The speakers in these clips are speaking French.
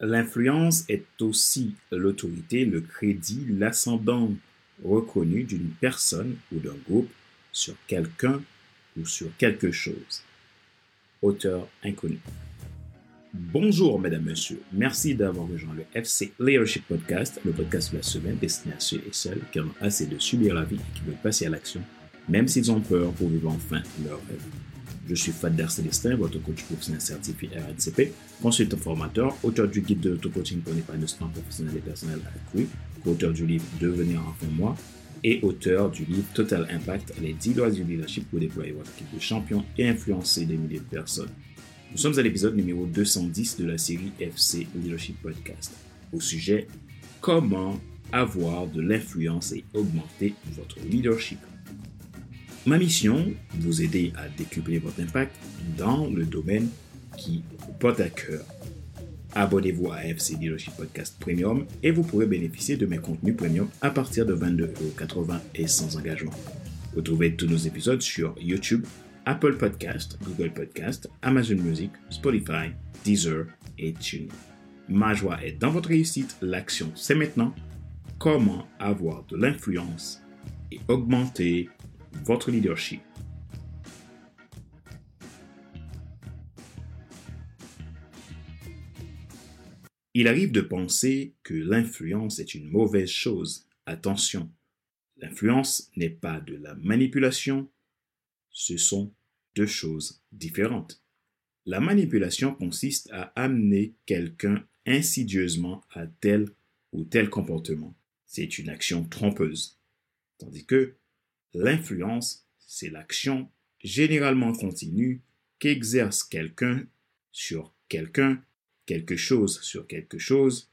L'influence est aussi l'autorité, le crédit, l'ascendant reconnu d'une personne ou d'un groupe sur quelqu'un ou sur quelque chose. Auteur inconnu. Bonjour, mesdames, messieurs. Merci d'avoir rejoint le FC Leadership Podcast, le podcast de la semaine destiné à ceux et celles qui ont assez de subir la vie et qui veulent passer à l'action, même s'ils ont peur pour vivre enfin leur rêve. Je suis Fadler Célestin, votre coach professionnel certifié RNCP, consultant formateur, auteur du guide de l'auto-coaching pour l'épanouissement professionnel et personnel accru, auteur du livre Devenir enfin moi et auteur du livre Total Impact, les 10 lois du leadership pour déployer votre équipe de champions et influencer des milliers de personnes. Nous sommes à l'épisode numéro 210 de la série FC Leadership Podcast au sujet Comment avoir de l'influence et augmenter votre leadership. Ma mission, vous aider à décupler votre impact dans le domaine qui vous porte à cœur. Abonnez-vous à FC Leadership Podcast Premium et vous pourrez bénéficier de mes contenus premium à partir de 22,80€ et sans engagement. Vous trouvez tous nos épisodes sur YouTube, Apple Podcast, Google Podcast, Amazon Music, Spotify, Deezer et TuneIn. Ma joie est dans votre réussite. L'action, c'est maintenant. Comment avoir de l'influence et augmenter votre leadership. Il arrive de penser que l'influence est une mauvaise chose. Attention, l'influence n'est pas de la manipulation, ce sont deux choses différentes. La manipulation consiste à amener quelqu'un insidieusement à tel ou tel comportement. C'est une action trompeuse. Tandis que L'influence, c'est l'action généralement continue qu'exerce quelqu'un sur quelqu'un, quelque chose sur quelque chose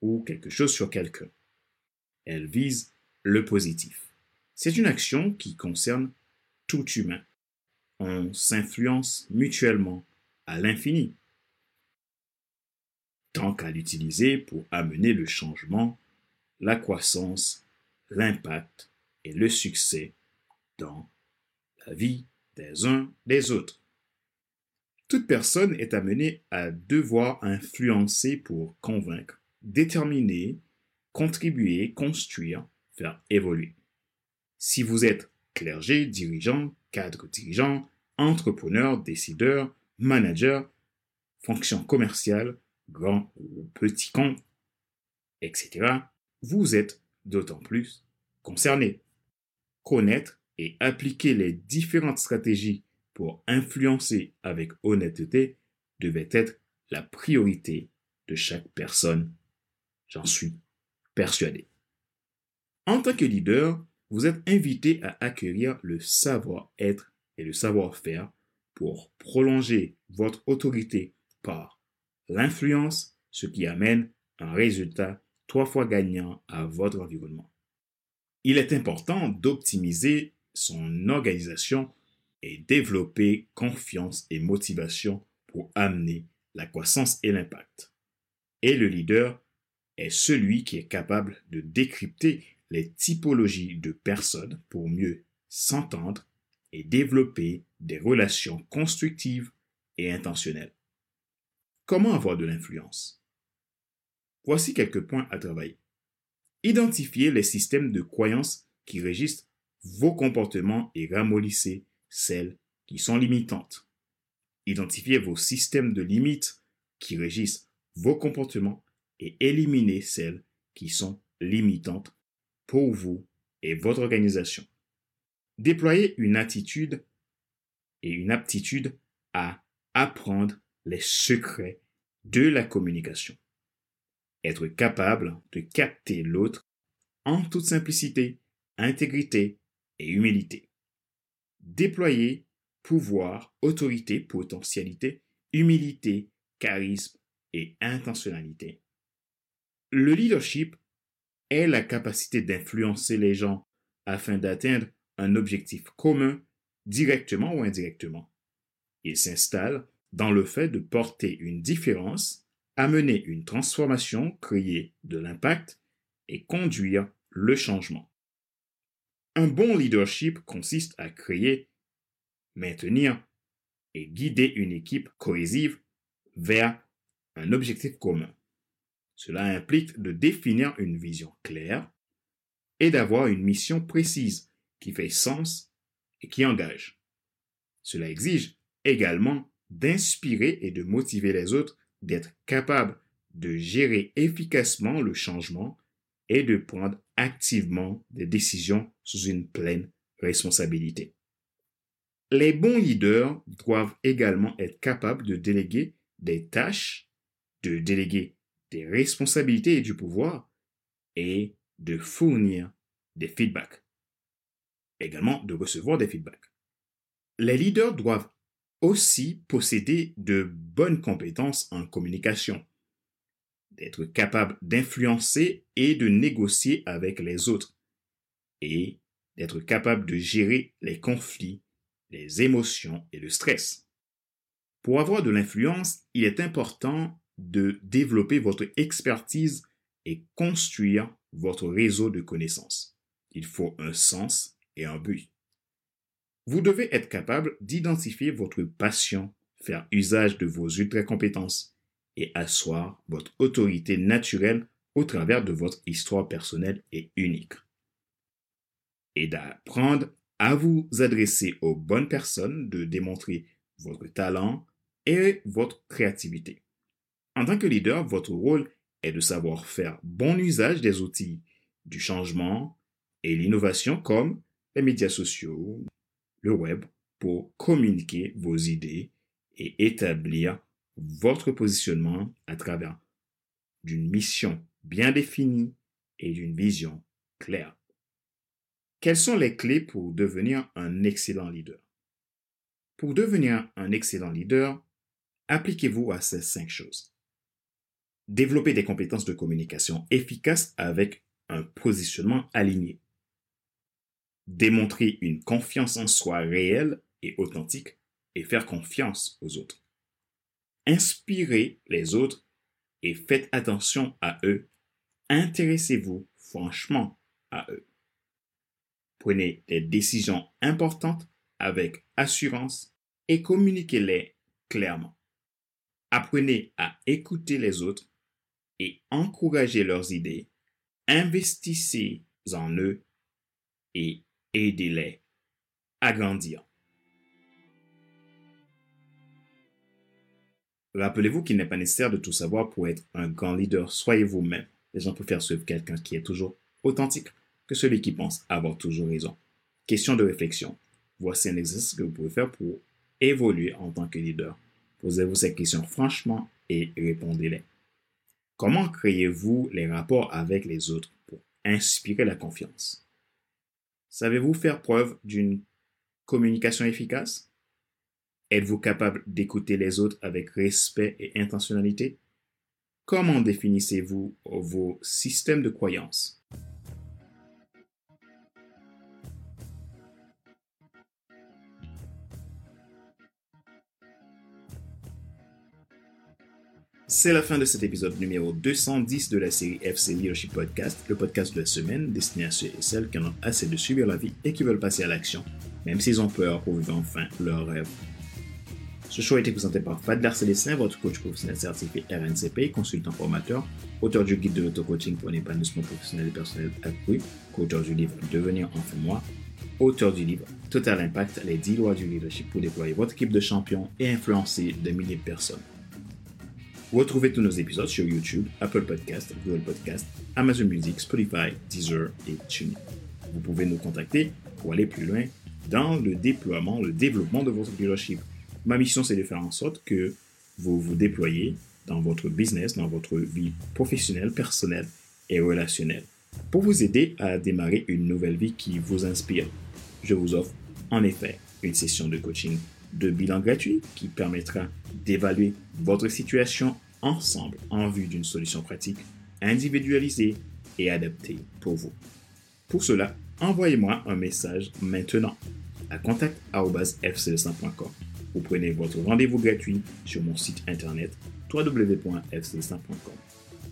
ou quelque chose sur quelqu'un. Elle vise le positif. C'est une action qui concerne tout humain. On s'influence mutuellement à l'infini. Tant qu'à l'utiliser pour amener le changement, la croissance, l'impact et le succès dans la vie des uns des autres. Toute personne est amenée à devoir influencer pour convaincre, déterminer, contribuer, construire, faire évoluer. Si vous êtes clergé, dirigeant, cadre dirigeant, entrepreneur, décideur, manager, fonction commerciale, grand ou petit compte, etc., vous êtes d'autant plus concerné. Connaître et appliquer les différentes stratégies pour influencer avec honnêteté devait être la priorité de chaque personne. J'en suis persuadé. En tant que leader, vous êtes invité à acquérir le savoir-être et le savoir-faire pour prolonger votre autorité par l'influence, ce qui amène un résultat trois fois gagnant à votre environnement. Il est important d'optimiser son organisation et développer confiance et motivation pour amener la croissance et l'impact. Et le leader est celui qui est capable de décrypter les typologies de personnes pour mieux s'entendre et développer des relations constructives et intentionnelles. Comment avoir de l'influence? Voici quelques points à travailler. Identifier les systèmes de croyances qui régissent vos comportements et ramollissez celles qui sont limitantes. Identifiez vos systèmes de limites qui régissent vos comportements et éliminez celles qui sont limitantes pour vous et votre organisation. Déployez une attitude et une aptitude à apprendre les secrets de la communication. Être capable de capter l'autre en toute simplicité, intégrité humilité. Déployer pouvoir, autorité, potentialité, humilité, charisme et intentionnalité. Le leadership est la capacité d'influencer les gens afin d'atteindre un objectif commun directement ou indirectement. Il s'installe dans le fait de porter une différence, amener une transformation, créer de l'impact et conduire le changement. Un bon leadership consiste à créer, maintenir et guider une équipe cohésive vers un objectif commun. Cela implique de définir une vision claire et d'avoir une mission précise qui fait sens et qui engage. Cela exige également d'inspirer et de motiver les autres, d'être capables de gérer efficacement le changement et de prendre activement des décisions sous une pleine responsabilité. Les bons leaders doivent également être capables de déléguer des tâches, de déléguer des responsabilités et du pouvoir et de fournir des feedbacks. Également de recevoir des feedbacks. Les leaders doivent aussi posséder de bonnes compétences en communication, d'être capables d'influencer et de négocier avec les autres, et d'être capables de gérer les conflits les émotions et le stress. Pour avoir de l'influence, il est important de développer votre expertise et construire votre réseau de connaissances. Il faut un sens et un but. Vous devez être capable d'identifier votre passion, faire usage de vos ultra-compétences et asseoir votre autorité naturelle au travers de votre histoire personnelle et unique. Et d'apprendre à vous adresser aux bonnes personnes, de démontrer votre talent et votre créativité. En tant que leader, votre rôle est de savoir faire bon usage des outils du changement et l'innovation comme les médias sociaux, le web, pour communiquer vos idées et établir votre positionnement à travers d'une mission bien définie et d'une vision claire. Quelles sont les clés pour devenir un excellent leader? Pour devenir un excellent leader, appliquez-vous à ces cinq choses. Développer des compétences de communication efficaces avec un positionnement aligné. Démontrer une confiance en soi réelle et authentique et faire confiance aux autres. Inspirez les autres et faites attention à eux. Intéressez-vous franchement à eux. Prenez des décisions importantes avec assurance et communiquez-les clairement. Apprenez à écouter les autres et encouragez leurs idées. Investissez en eux et aidez-les à grandir. Rappelez-vous qu'il n'est pas nécessaire de tout savoir pour être un grand leader. Soyez vous-même. Les gens préfèrent suivre quelqu'un qui est toujours authentique que celui qui pense avoir toujours raison. Question de réflexion. Voici un exercice que vous pouvez faire pour évoluer en tant que leader. Posez-vous ces questions franchement et répondez-les. Comment créez-vous les rapports avec les autres pour inspirer la confiance? Savez-vous faire preuve d'une communication efficace? Êtes-vous capable d'écouter les autres avec respect et intentionnalité? Comment définissez-vous vos systèmes de croyances? C'est la fin de cet épisode numéro 210 de la série FC Leadership Podcast, le podcast de la semaine destiné à ceux et celles qui en ont assez de subir la vie et qui veulent passer à l'action, même s'ils ont peur pour vivre enfin leur rêve. Ce show a été présenté par Fadler Célestin, votre coach professionnel certifié RNCP, consultant formateur, auteur du guide de l'auto-coaching pour un épanouissement professionnel et personnel accru, co-auteur du livre Devenir enfin moi, auteur du livre Total Impact, les 10 lois du leadership pour déployer votre équipe de champions et influencer de milliers de personnes. Retrouvez tous nos épisodes sur YouTube, Apple Podcast, Google Podcast, Amazon Music, Spotify, Deezer et TuneIn. Vous pouvez nous contacter pour aller plus loin dans le déploiement, le développement de votre leadership. Ma mission, c'est de faire en sorte que vous vous déployez dans votre business, dans votre vie professionnelle, personnelle et relationnelle pour vous aider à démarrer une nouvelle vie qui vous inspire. Je vous offre en effet une session de coaching de bilan gratuit qui permettra d'évaluer votre situation ensemble en vue d'une solution pratique, individualisée et adaptée pour vous. Pour cela, envoyez-moi un message maintenant à contact.fc100.com ou prenez votre rendez-vous gratuit sur mon site internet www.fc100.com.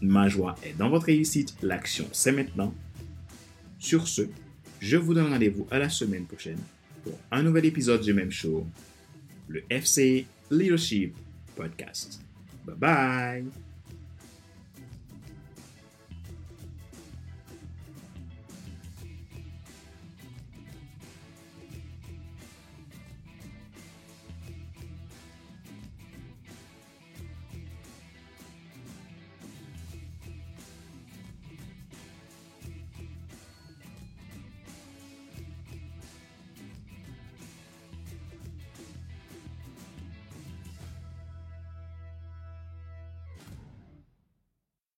Ma joie est dans votre réussite, l'action c'est maintenant. Sur ce, je vous donne rendez-vous à la semaine prochaine pour un nouvel épisode du même show le FC Leadership Podcast. Bye bye.